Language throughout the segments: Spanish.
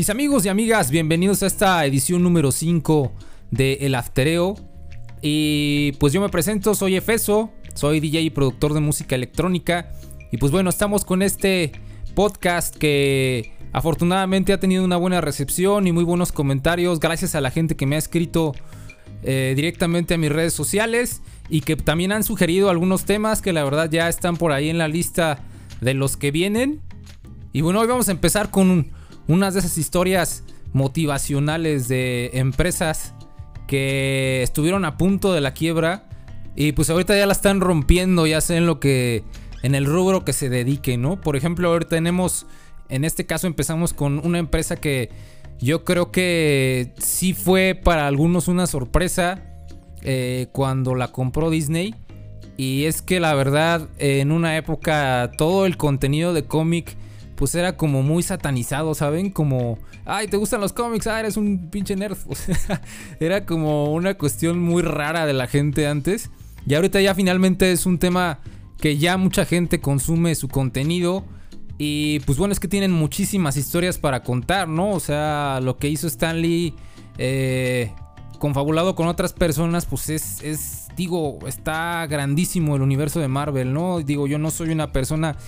Mis amigos y amigas, bienvenidos a esta edición número 5 de El Aftereo. Y pues yo me presento, soy Efeso, soy DJ y productor de música electrónica. Y pues bueno, estamos con este podcast que afortunadamente ha tenido una buena recepción y muy buenos comentarios gracias a la gente que me ha escrito eh, directamente a mis redes sociales y que también han sugerido algunos temas que la verdad ya están por ahí en la lista de los que vienen. Y bueno, hoy vamos a empezar con un unas de esas historias motivacionales de empresas que estuvieron a punto de la quiebra y pues ahorita ya la están rompiendo, ya sé en lo que en el rubro que se dedique, ¿no? Por ejemplo, ahorita tenemos en este caso empezamos con una empresa que yo creo que sí fue para algunos una sorpresa eh, cuando la compró Disney. Y es que la verdad, en una época todo el contenido de cómic pues era como muy satanizado, ¿saben? Como, ay, ¿te gustan los cómics? Ah, eres un pinche nerd. Era como una cuestión muy rara de la gente antes. Y ahorita ya finalmente es un tema que ya mucha gente consume su contenido. Y pues bueno, es que tienen muchísimas historias para contar, ¿no? O sea, lo que hizo Stanley eh, confabulado con otras personas, pues es, es, digo, está grandísimo el universo de Marvel, ¿no? Digo, yo no soy una persona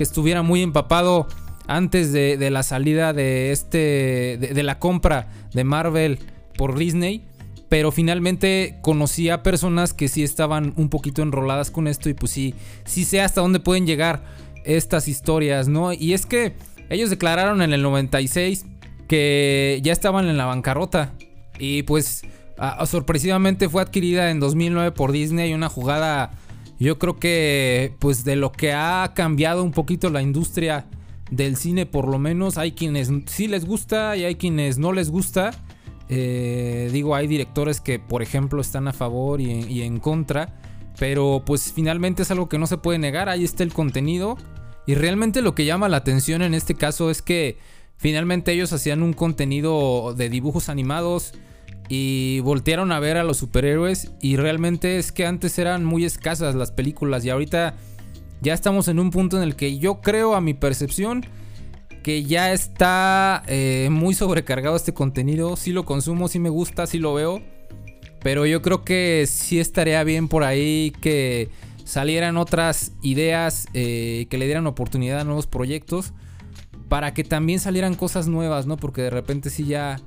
que estuviera muy empapado antes de, la salida de este. De, la compra de Marvel por Disney. Pero finalmente conocí a personas que sí estaban un poquito enroladas con esto. Y pues sí, sí sé hasta dónde pueden llegar estas historias, ¿no? Y es que ellos declararon en el 96 que ya estaban en la bancarrota. Y pues sorpresivamente fue adquirida en 2009 por Disney. Una jugada yo creo que pues de lo que ha cambiado un poquito la industria del cine por lo menos hay quienes sí les gusta y hay quienes no les gusta. Eh, digo, hay directores que por ejemplo están a favor y en, y en contra. Pero pues finalmente es algo que no se puede negar, ahí está el contenido. Y realmente lo que llama la atención en este caso es que finalmente ellos hacían un contenido de dibujos animados y voltearon a ver a los superhéroes y realmente es que antes eran muy escasas las películas y ahorita ya estamos en un punto en el que yo creo a mi percepción que ya está eh, muy sobrecargado este contenido, sí lo consumo, sí me gusta, sí lo veo, pero yo creo que sí estaría bien por ahí que salieran otras ideas, eh, que le dieran oportunidad a nuevos proyectos, para que también salieran cosas nuevas, ¿no? Porque de repente sí ya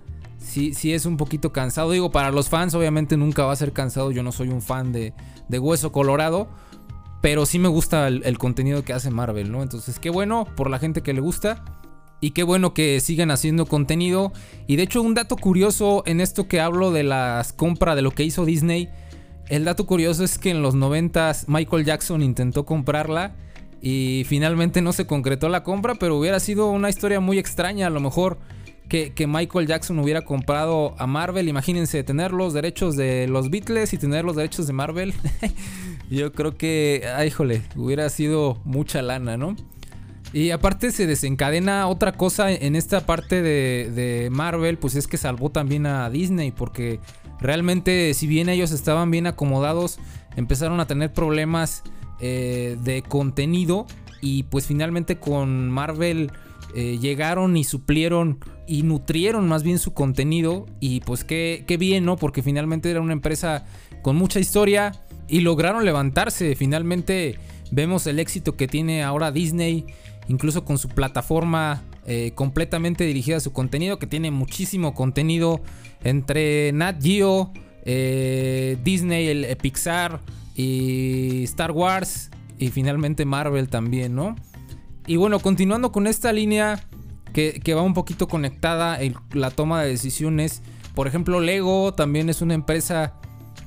sí, sí es un poquito cansado. Digo, para los fans obviamente nunca va a ser cansado. Yo no soy un fan de, de Hueso Colorado. Pero sí me gusta el, contenido que hace Marvel, ¿no? Entonces, qué bueno por la gente que le gusta. Y qué bueno que sigan haciendo contenido. Y de hecho, un dato curioso en esto que hablo de las compras, de lo que hizo Disney. El dato curioso es que en los 90 Michael Jackson intentó comprarla. Y finalmente no se concretó la compra. Pero hubiera sido una historia muy extraña. A lo mejor que, Michael Jackson hubiera comprado a Marvel. Imagínense tener los derechos de los Beatles y tener los derechos de Marvel. Yo creo que, ay, híjole, hubiera sido mucha lana, ¿no? Y aparte se desencadena otra cosa en esta parte de, Marvel, pues es que salvó también a Disney, porque realmente si bien ellos estaban bien acomodados, empezaron a tener problemas eh, de contenido y pues finalmente con Marvel eh, llegaron y suplieron y nutrieron más bien su contenido y pues qué, qué bien, ¿no? Porque finalmente era una empresa con mucha historia y lograron levantarse. Finalmente vemos el éxito que tiene ahora Disney, incluso con su plataforma eh, completamente dirigida a su contenido, que tiene muchísimo contenido entre Nat Geo, eh, Disney, el, Pixar y Star Wars y finalmente Marvel también, ¿no? Y bueno, continuando con esta línea que, va un poquito conectada en la toma de decisiones. Por ejemplo, Lego también es una empresa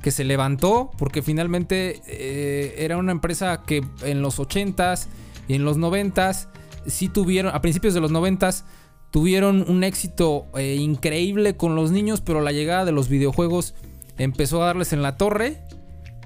que se levantó porque finalmente eh, era una empresa que en los 80s y en los 90s sí tuvieron, a principios de los 90s, tuvieron un éxito eh, increíble con los niños, pero la llegada de los videojuegos empezó a darles en la torre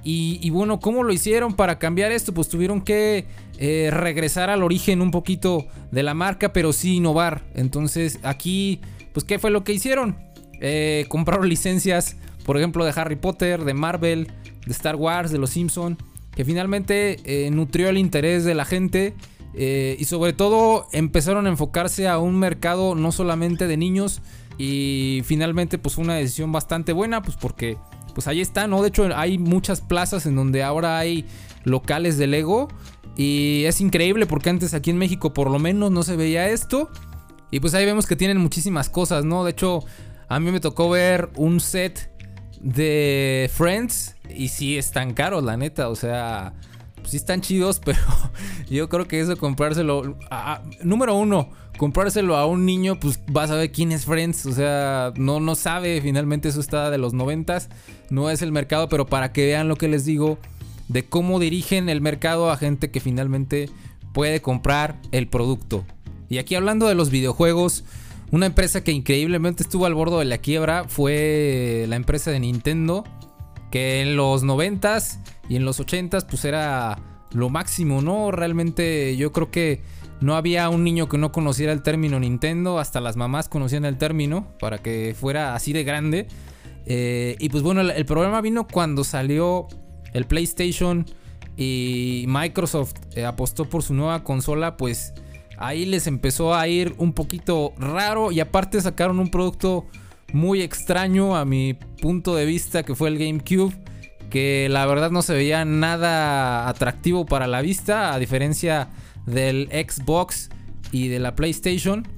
y, bueno, ¿cómo lo hicieron para cambiar esto? Pues tuvieron que eh, regresar al origen un poquito de la marca, pero sí innovar. Entonces aquí, pues ¿qué fue lo que hicieron? Eh, compraron licencias, por ejemplo, de Harry Potter, de Marvel, de Star Wars, de Los Simpson, que finalmente eh, nutrió el interés de la gente y sobre todo empezaron a enfocarse a un mercado no solamente de niños. Y finalmente pues fue una decisión bastante buena, pues porque pues ahí está, ¿no? De hecho hay muchas plazas en donde ahora hay locales de Lego. Y es increíble porque antes aquí en México por lo menos no se veía esto. Y pues ahí vemos que tienen muchísimas cosas, ¿no? De hecho, a mí me tocó ver un set de Friends y sí están caros, la neta. O sea, pues sí están chidos, pero yo creo que eso comprárselo... número uno, comprárselo a un niño, pues vas a ver quién es Friends. O sea, no, no sabe, finalmente eso está de los noventas. No es el mercado, pero para que vean lo que les digo de cómo dirigen el mercado a gente que finalmente puede comprar el producto. Y aquí hablando de los videojuegos, una empresa que increíblemente estuvo al borde de la quiebra fue la empresa de Nintendo, que en los 90s y en los 80s pues era lo máximo, ¿no? Realmente yo creo que no había un niño que no conociera el término Nintendo, hasta las mamás conocían el término para que fuera así de grande. Eh, y pues bueno, el problema vino cuando salió el PlayStation y Microsoft eh, apostó por su nueva consola, pues ahí les empezó a ir un poquito raro y aparte sacaron un producto muy extraño a mi punto de vista que fue el GameCube que la verdad no se veía nada atractivo para la vista a diferencia del Xbox y de la PlayStation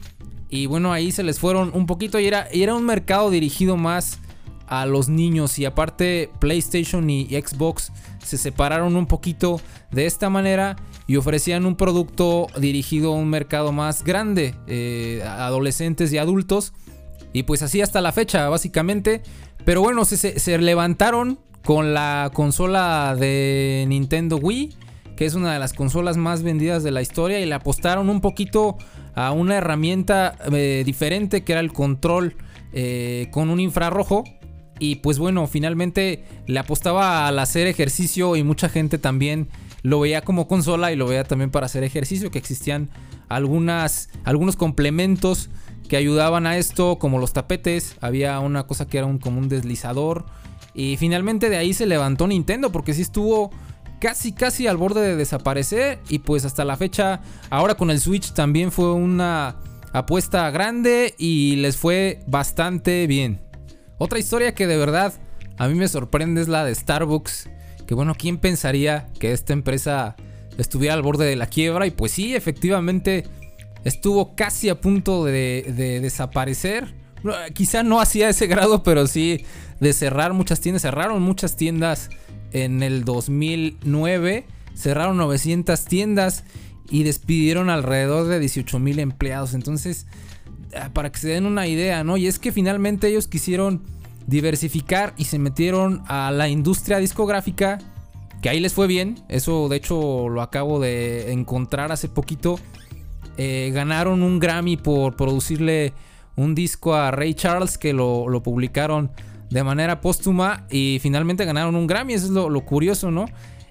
y bueno ahí se les fueron un poquito y era, y era un mercado dirigido más a los niños y aparte PlayStation y Xbox se separaron un poquito de esta manera y ofrecían un producto dirigido a un mercado más grande, eh, adolescentes y adultos. Y pues así hasta la fecha, básicamente. Pero bueno, se, se, levantaron con la consola de Nintendo Wii, que es una de las consolas más vendidas de la historia, y le apostaron un poquito a una herramienta eh, diferente que era el control eh, con un infrarrojo y pues bueno, finalmente le apostaba al hacer ejercicio y mucha gente también lo veía como consola y lo veía también para hacer ejercicio, que existían algunas, algunos complementos que ayudaban a esto, como los tapetes, había una cosa que era un, como un deslizador. Y finalmente de ahí se levantó Nintendo, porque sí estuvo casi casi al borde de desaparecer. Y pues hasta la fecha, ahora con el Switch también fue una apuesta grande y les fue bastante bien. Otra historia que de verdad a mí me sorprende es la de Starbucks. Que bueno, ¿quién pensaría que esta empresa estuviera al borde de la quiebra? Y pues sí, efectivamente estuvo casi a punto de, desaparecer. Quizá no hacía ese grado, pero sí de cerrar muchas tiendas. Cerraron muchas tiendas en el 2009. Cerraron 900 tiendas y despidieron alrededor de 18 mil empleados. Entonces, Ah, para que se den una idea, ¿no? Y es que finalmente ellos quisieron diversificar y se metieron a la industria discográfica, que ahí les fue bien, eso de hecho lo acabo de encontrar hace poquito. Eh, ganaron un Grammy por producirle un disco a Ray Charles que lo, publicaron de manera póstuma y finalmente ganaron un Grammy, eso es lo, curioso, ¿no?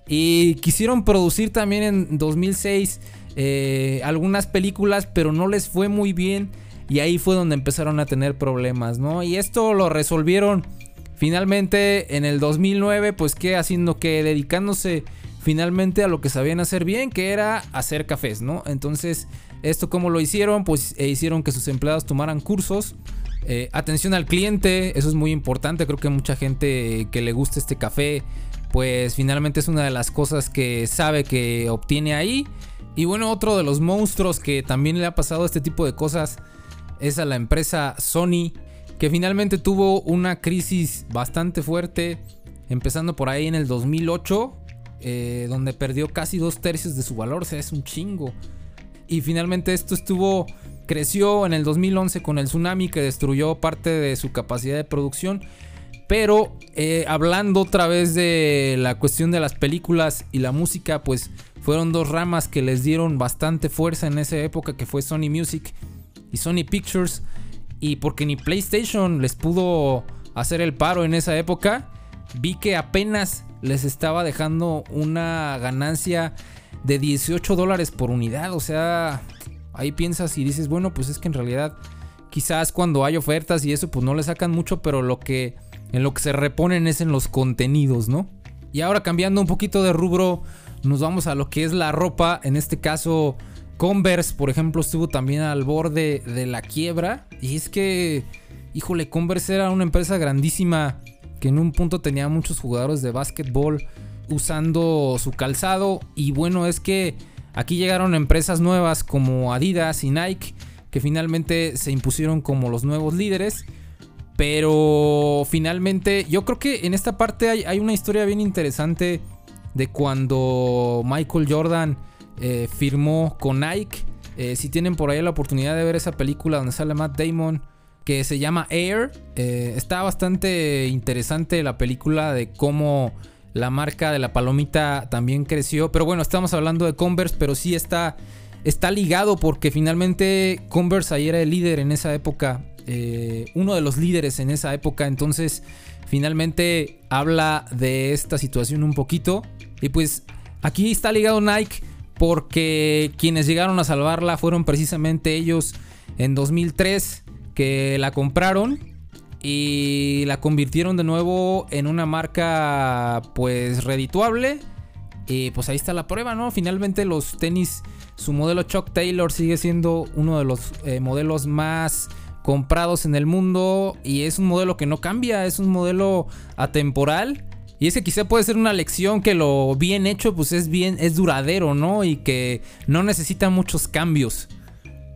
Y quisieron producir también en 2006 eh, algunas películas, pero no les fue muy bien y ahí fue donde empezaron a tener problemas, ¿no? Y esto lo resolvieron finalmente en el 2009, pues que haciendo que dedicándose finalmente a lo que sabían hacer bien, que era hacer cafés, ¿no? Entonces, esto como lo hicieron, pues eh, hicieron que sus empleados tomaran cursos. Eh, atención al cliente, eso es muy importante, creo que mucha gente que le gusta este café, pues finalmente es una de las cosas que sabe que obtiene ahí. Y bueno, otro de los monstruos que también le ha pasado este tipo de cosas es a la empresa Sony, que finalmente tuvo una crisis bastante fuerte, empezando por ahí en el 2008, eh, donde perdió casi dos tercios de su valor, o sea, es un chingo. Y finalmente esto estuvo, creció en el 2011 con el tsunami que destruyó parte de su capacidad de producción. Pero eh, hablando otra vez de la cuestión de las películas y la música, pues fueron dos ramas que les dieron bastante fuerza en esa época, que fue Sony Music y Sony Pictures. Y porque ni PlayStation les pudo hacer el paro en esa época, vi que apenas les estaba dejando una ganancia de 18 dólares por unidad. O sea, ahí piensas y dices, bueno, pues es que en realidad quizás cuando hay ofertas y eso, pues no le sacan mucho, pero lo que en lo que se reponen es en los contenidos, ¿no? Y ahora cambiando un poquito de rubro, nos vamos a lo que es la ropa. En este caso, Converse, por ejemplo, estuvo también al borde de la quiebra. Y es que, híjole, Converse era una empresa grandísima que en un punto tenía muchos jugadores de básquetbol usando su calzado. Y bueno, es que aquí llegaron empresas nuevas como Adidas y Nike que finalmente se impusieron como los nuevos líderes. Pero finalmente, yo creo que en esta parte hay, una historia bien interesante de cuando Michael Jordan eh, firmó con Nike. Eh, si tienen por ahí la oportunidad de ver esa película donde sale Matt Damon, que se llama Air, eh, está bastante interesante la película de cómo la marca de la palomita también creció. Pero bueno, estamos hablando de Converse, pero sí está, está ligado porque finalmente Converse ahí era el líder en esa época. Eh, uno de los líderes en esa época. Entonces, finalmente habla de esta situación un poquito. Y pues aquí está ligado Nike porque quienes llegaron a salvarla fueron precisamente ellos en 2003 que la compraron y la convirtieron de nuevo en una marca pues redituable. Y pues ahí está la prueba, ¿no? Finalmente los tenis, su modelo Chuck Taylor sigue siendo uno de los eh, modelos más comprados en el mundo y es un modelo que no cambia, es un modelo atemporal. Y es que quizá puede ser una lección que lo bien hecho pues es bien, es duradero, ¿no? Y que no necesita muchos cambios.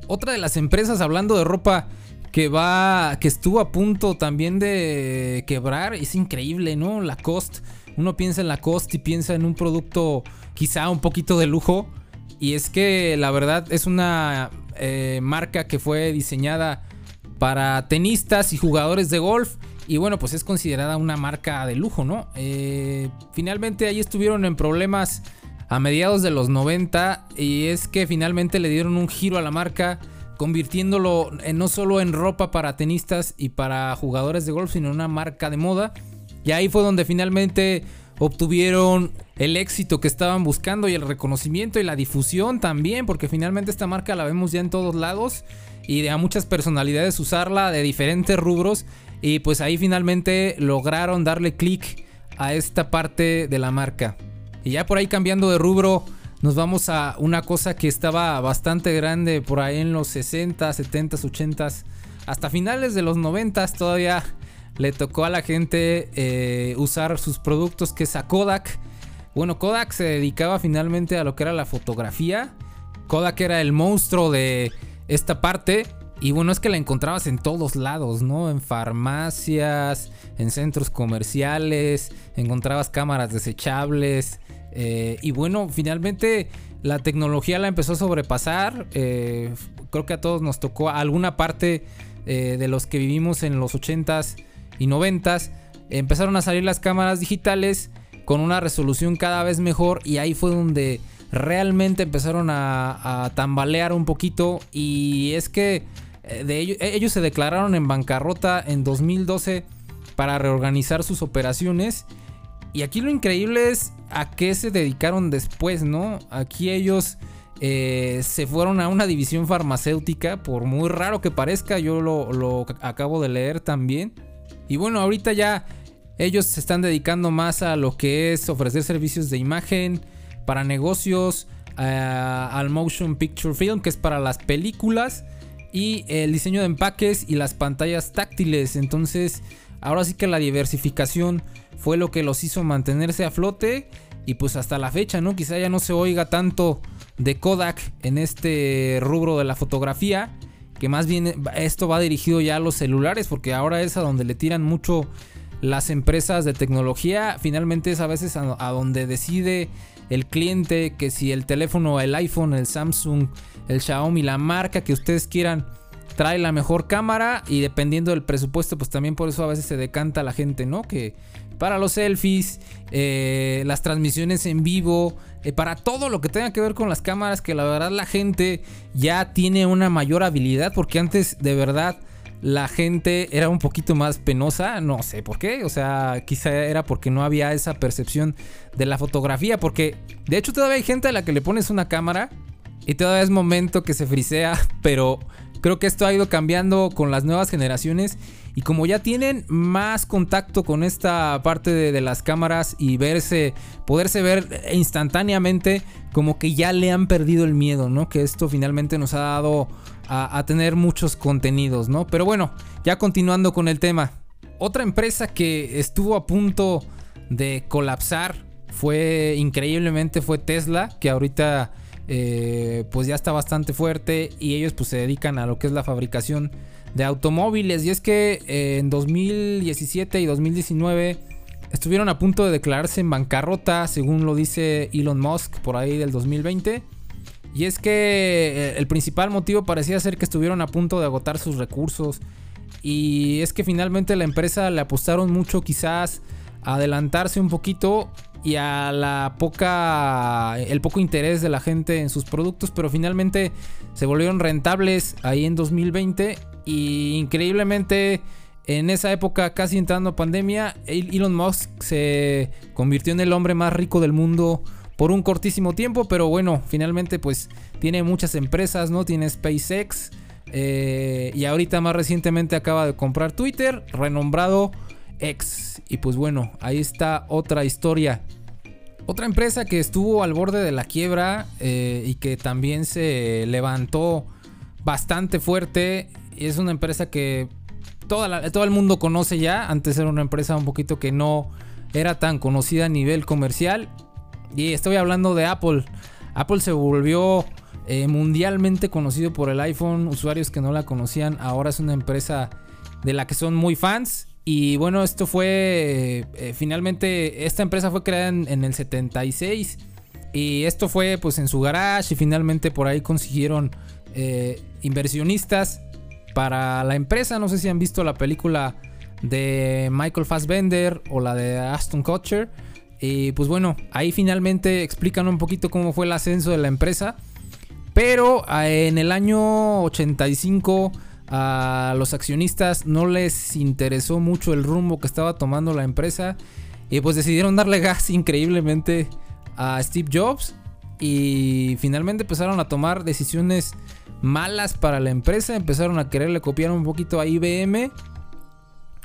Otra de las empresas hablando de ropa que va, que estuvo a punto también de quebrar. Es increíble, ¿no? La Cost. Uno piensa en la Cost y piensa en un producto quizá un poquito de lujo. Y es que la verdad es una eh, marca que fue diseñada para tenistas y jugadores de golf. Y bueno, pues es considerada una marca de lujo, ¿no? Eh, finalmente ahí estuvieron en problemas a mediados de los 90 y es que finalmente le dieron un giro a la marca convirtiéndolo no solo en ropa para tenistas y para jugadores de golf, sino en una marca de moda. Y ahí fue donde finalmente obtuvieron el éxito que estaban buscando y el reconocimiento y la difusión también, porque finalmente esta marca la vemos ya en todos lados y de a muchas personalidades usarla de diferentes rubros y pues ahí finalmente lograron darle clic a esta parte de la marca. Y ya por ahí cambiando de rubro, nos vamos a una cosa que estaba bastante grande por ahí en los 60, 70, 80, hasta finales de los 90 todavía le tocó a la gente eh, usar sus productos que es a Kodak. Bueno, Kodak se dedicaba finalmente a lo que era la fotografía. Kodak era el monstruo de esta parte. Y bueno, es que la encontrabas en todos lados, ¿no? En farmacias, en centros comerciales, encontrabas cámaras desechables, eh, y bueno, finalmente la tecnología la empezó a sobrepasar. Eh, creo que a todos nos tocó alguna parte eh, de los que vivimos en los 80s y 90s. Empezaron a salir las cámaras digitales con una resolución cada vez mejor y ahí fue donde realmente empezaron a, tambalear un poquito y es que ellos, ellos se declararon en bancarrota en 2012 para reorganizar sus operaciones y aquí lo increíble es a qué se dedicaron después, ¿no? Aquí ellos eh, se fueron a una división farmacéutica, por muy raro que parezca, yo lo, acabo de leer también. Y bueno, ahorita ya ellos se están dedicando más a lo que es ofrecer servicios de imagen para negocios, al motion picture film, que es para las películas, y el diseño de empaques y las pantallas táctiles. Entonces, ahora sí que la diversificación fue lo que los hizo mantenerse a flote y pues hasta la fecha, ¿no? Quizá ya no se oiga tanto de Kodak en este rubro de la fotografía, que más bien esto va dirigido ya a los celulares, porque ahora es a donde le tiran mucho las empresas de tecnología, finalmente es a veces a, donde decide el cliente que si el teléfono, el iPhone, el Samsung, el Xiaomi, la marca que ustedes quieran, trae la mejor cámara y dependiendo del presupuesto, pues también por eso a veces se decanta la gente, ¿no? Que para los selfies, eh, las transmisiones en vivo, eh, para todo lo que tenga que ver con las cámaras, que la verdad la gente ya tiene una mayor habilidad, porque antes de verdad la gente era un poquito más penosa, no sé por qué, o sea, quizá era porque no había esa percepción de la fotografía, porque de hecho todavía hay gente a la que le pones una cámara y todavía es momento que se frisea, pero creo que esto ha ido cambiando con las nuevas generaciones Y como ya tienen más contacto con esta parte de, las cámaras y verse, poderse ver instantáneamente, como que ya le han perdido el miedo, ¿no? Que esto finalmente nos ha dado a, tener muchos contenidos, ¿no? Pero bueno, ya continuando con el tema. Otra empresa que estuvo a punto de colapsar fue increíblemente fue Tesla, que ahorita eh, pues ya está bastante fuerte y ellos pues se dedican a lo que es la fabricación de automóviles. Y es que eh, en 2017 y 2019 estuvieron a punto de declararse en bancarrota, según lo dice Elon Musk por ahí del 2020. Y es que eh, el principal motivo parecía ser que estuvieron a punto de agotar sus recursos. Y es que finalmente la empresa le apostaron mucho quizás a adelantarse un poquito y a la poca el poco interés de la gente en sus productos, pero finalmente se volvieron rentables ahí en 2020 y increíblemente en esa época casi entrando a pandemia, Elon Musk se convirtió en el hombre más rico del mundo por un cortísimo tiempo, pero bueno, finalmente pues tiene muchas empresas, ¿no? Tiene SpaceX eh, y ahorita más recientemente acaba de comprar Twitter, renombrado X. Y pues bueno, ahí está otra historia. Otra empresa que estuvo al borde de la quiebra eh, y que también se levantó bastante fuerte. Es una empresa que toda todo el mundo conoce ya. Antes era una empresa un poquito que no era tan conocida a nivel comercial. Y estoy hablando de Apple. Apple se volvió eh, mundialmente conocido por el iPhone. Usuarios que no la conocían. Ahora es una empresa de la que son muy fans. Y bueno, esto fue, eh, finalmente, esta empresa fue creada en, el 76. Y esto fue pues en su garage y finalmente por ahí consiguieron eh, inversionistas para la empresa. No sé si han visto la película de Michael Fassbender o la de Aston Kutcher. Y pues bueno, ahí finalmente explican un poquito cómo fue el ascenso de la empresa. Pero eh, en el año 85 a los accionistas no les interesó mucho el rumbo que estaba tomando la empresa y pues decidieron darle gas increíblemente a Steve Jobs y finalmente empezaron a tomar decisiones malas para la empresa, empezaron a quererle copiar un poquito a IBM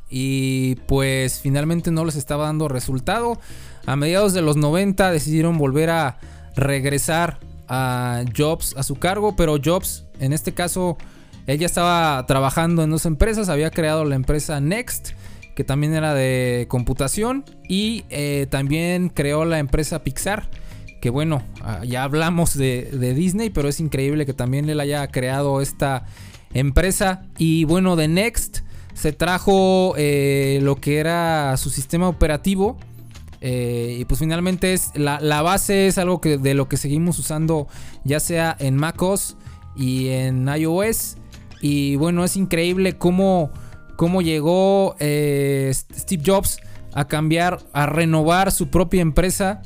y pues finalmente no les estaba dando resultado. A mediados de los 90 decidieron volver a regresar a Jobs a su cargo, pero Jobs en este caso él ya estaba trabajando en dos empresas, había creado la empresa Next, que también era de computación, y eh, también creó la empresa Pixar, que bueno, ah, ya hablamos de, Disney, pero es increíble que también él haya creado esta empresa. Y bueno, de Next se trajo eh, lo que era su sistema operativo. Eh, y pues finalmente es la, la, base es algo que de lo que seguimos usando ya sea en MacOS y en iOS. Y bueno, es increíble cómo, cómo llegó eh, Steve Jobs a cambiar, a renovar su propia empresa.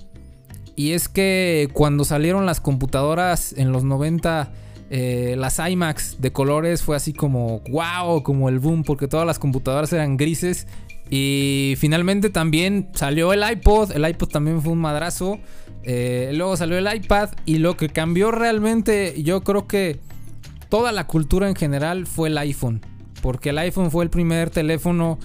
Y es que cuando salieron las computadoras en los 90, eh, las iMacs de colores fue así como wow, como el boom, porque todas las computadoras eran grises. Y finalmente también salió el iPod, el iPod también fue un madrazo. Eh, luego salió el iPad y lo que cambió realmente, yo creo que toda la cultura en general fue el iPhone. Porque el iPhone fue el primer teléfono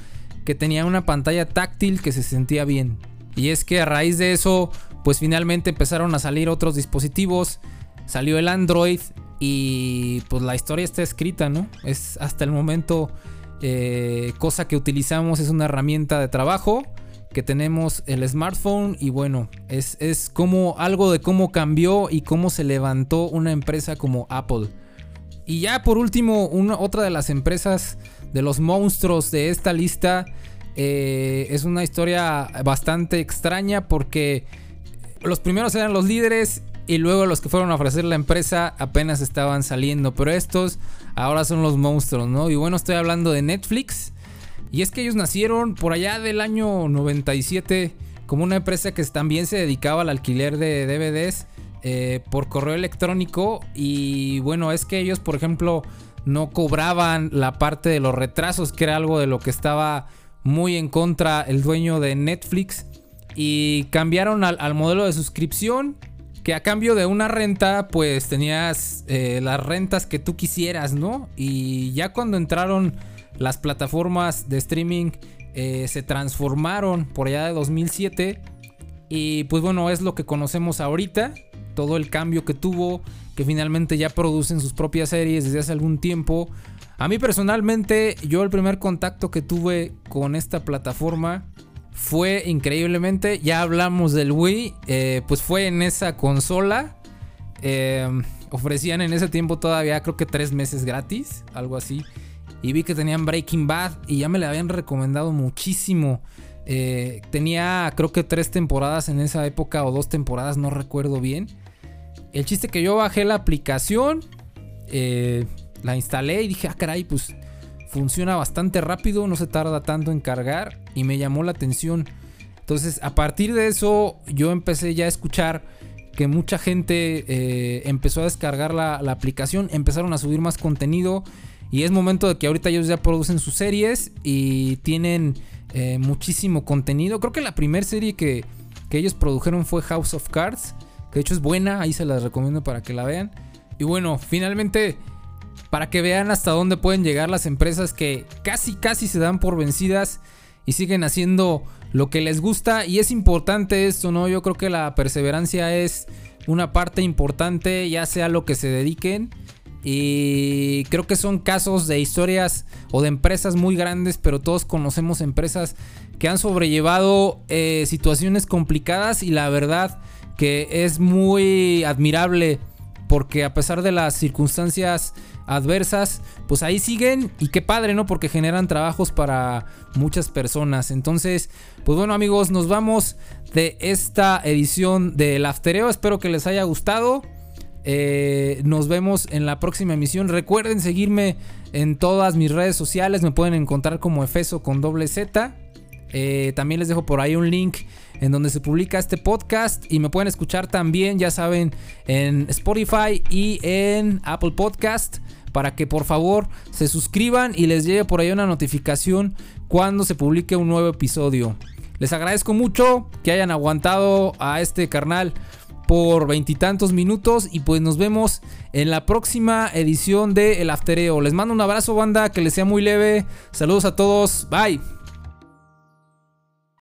que tenía una pantalla táctil que se sentía bien. Y es que a raíz de eso, pues finalmente empezaron a salir otros dispositivos. Salió el Android y pues la historia está escrita, ¿no? Es hasta el momento eh, cosa que utilizamos, es una herramienta de trabajo que tenemos el smartphone y bueno, es, es como algo de cómo cambió y cómo se levantó una empresa como Apple. Y ya por último, una, otra de las empresas de los monstruos de esta lista eh, es una historia bastante extraña porque los primeros eran los líderes y luego los que fueron a ofrecer la empresa apenas estaban saliendo. Pero estos ahora son los monstruos, ¿no? Y bueno, estoy hablando de Netflix. Y es que ellos nacieron por allá del año 97 como una empresa que también se dedicaba al alquiler de DVDs eh, por correo electrónico y bueno, es que ellos por ejemplo no cobraban la parte de los retrasos, que era algo de lo que estaba muy en contra el dueño de Netflix y cambiaron al, modelo de suscripción que a cambio de una renta pues tenías eh, las rentas que tú quisieras, ¿no? Y ya cuando entraron las plataformas de streaming eh, se transformaron por allá de 2007 y pues bueno, es lo que conocemos ahorita, todo el cambio que tuvo, que finalmente ya producen sus propias series desde hace algún tiempo. A mí personalmente, yo el primer contacto que tuve con esta plataforma fue increíblemente, ya hablamos del Wii, eh, pues fue en esa consola. Em, ofrecían en ese tiempo todavía creo que tres meses gratis, algo así. Y vi que tenían Breaking Bad y ya me la habían recomendado muchísimo. Eh, tenía creo que tres temporadas en esa época o dos temporadas, no recuerdo bien. El chiste que yo bajé la aplicación, eh, la instalé y dije, ah caray, pues funciona bastante rápido, no se tarda tanto en cargar y me llamó la atención. Entonces, a partir de eso, yo empecé ya a escuchar que mucha gente eh, empezó a descargar la, aplicación, empezaron a subir más contenido y es momento de que ahorita ellos ya producen sus series y tienen eh, muchísimo contenido. Creo que la primera serie que, que ellos produjeron fue House of Cards, que de hecho es buena, ahí se las recomiendo para que la vean. Y bueno, finalmente para que vean hasta dónde pueden llegar las empresas que casi casi se dan por vencidas y siguen haciendo lo que les gusta y es importante esto, ¿no? Yo creo que la perseverancia es una parte importante, ya sea lo que se dediquen. Y creo que son casos de historias o de empresas muy grandes, pero todos conocemos empresas que han sobrellevado eh, situaciones complicadas y la verdad que es muy admirable porque a pesar de las circunstancias adversas, pues ahí siguen y qué padre, ¿no? Porque generan trabajos para muchas personas. Entonces, pues bueno amigos, nos vamos de esta edición del Aftereo. Espero que les haya gustado. Eh, nos vemos en la próxima emisión. Recuerden seguirme en todas mis redes sociales. Me pueden encontrar como Efeso con doble Z. Eh, también les dejo por ahí un link en donde se publica este podcast y me pueden escuchar también, ya saben, en Spotify y en Apple Podcast para que por favor se suscriban y les llegue por ahí una notificación cuando se publique un nuevo episodio. Les agradezco mucho que hayan aguantado a este carnal por veintitantos minutos y pues nos vemos en la próxima edición de El Aftereo. Les mando un abrazo banda, que les sea muy leve. Saludos a todos, bye.